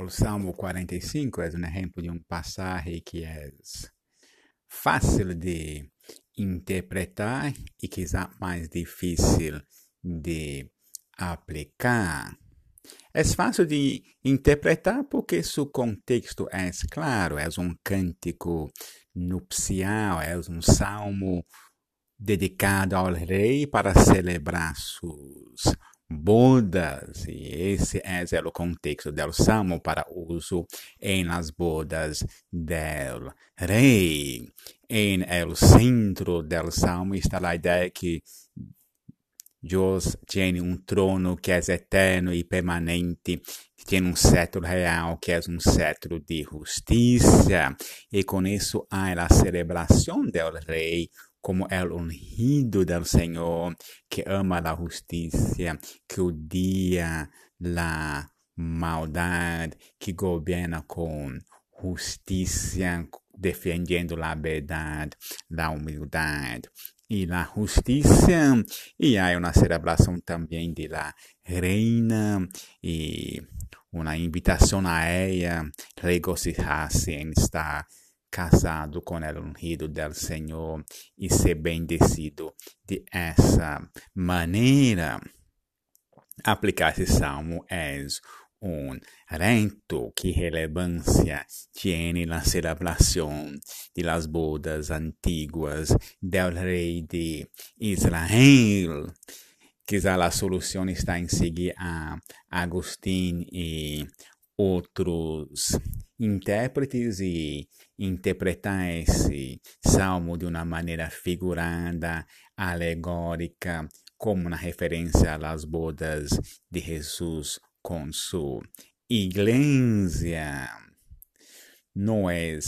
O Salmo 45 é um exemplo de um passagem que é fácil de interpretar e quizá mais difícil de aplicar. É fácil de interpretar porque seu contexto é claro, é um cântico nupcial, é um salmo dedicado ao rei para celebrar seus bodas, e esse é o contexto do salmo para uso em las bodas del rei. Em el centro del salmo está a ideia que Deus tem um trono que é eterno e permanente, tem um cetro real que é um cetro de justiça, e com isso há a celebração do rei como el ungido del Senhor, que ama a justiça, que odia a maldade, que governa com justiça, defendendo a verdade, a humildade e a justiça. E há uma celebração também de la reina e uma invitação a ela regocijar-se em estar casado com el ungido del Senhor e ser bendecido de essa maneira. Aplicar esse salmo é un rento que relevância tiene la celebración de las bodas antiguas del rei de Israel. Quizá a solução está em seguir a Agostinho e outros intérpretes e interpretar esse salmo de uma maneira figurada, alegórica, como uma referência às bodas de Jesus com sua igreja. Não é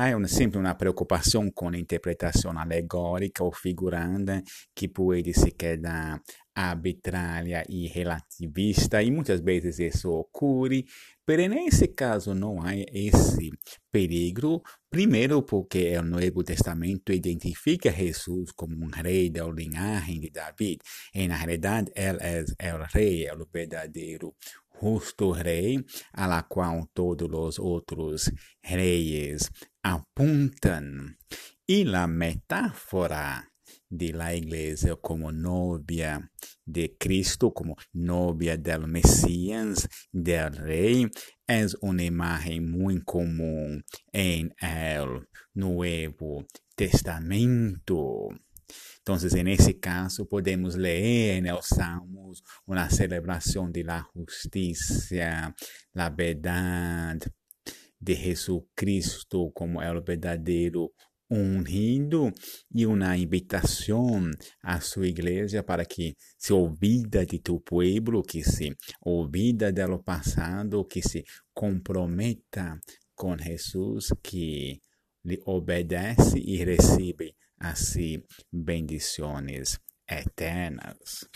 há uma, sempre uma preocupação com a interpretação alegórica ou figuranda que pode se quedar arbitrária e relativista. E muitas vezes isso ocorre, mas nesse caso não há esse perigo, primeiro porque o Novo Testamento identifica Jesus como um rei da linhagem de David, e na realidade ele é o rei, é o verdadeiro justo rei, a qual todos os outros reis apuntam. E a metáfora de la iglesia como novia de Cristo, como novia del Mesías, del Rey, es una imagen muy común en el Nuevo Testamento. Entonces, en ese caso, podemos leer en los Salmos una celebración de la justicia, la verdad de Jesucristo como el verdadero ungido e uma invitação à sua igreja para que se olvida de tu pueblo, que se olvida do passado, que se comprometa com Jesus, que lhe obedece e recebe assim bendições eternas.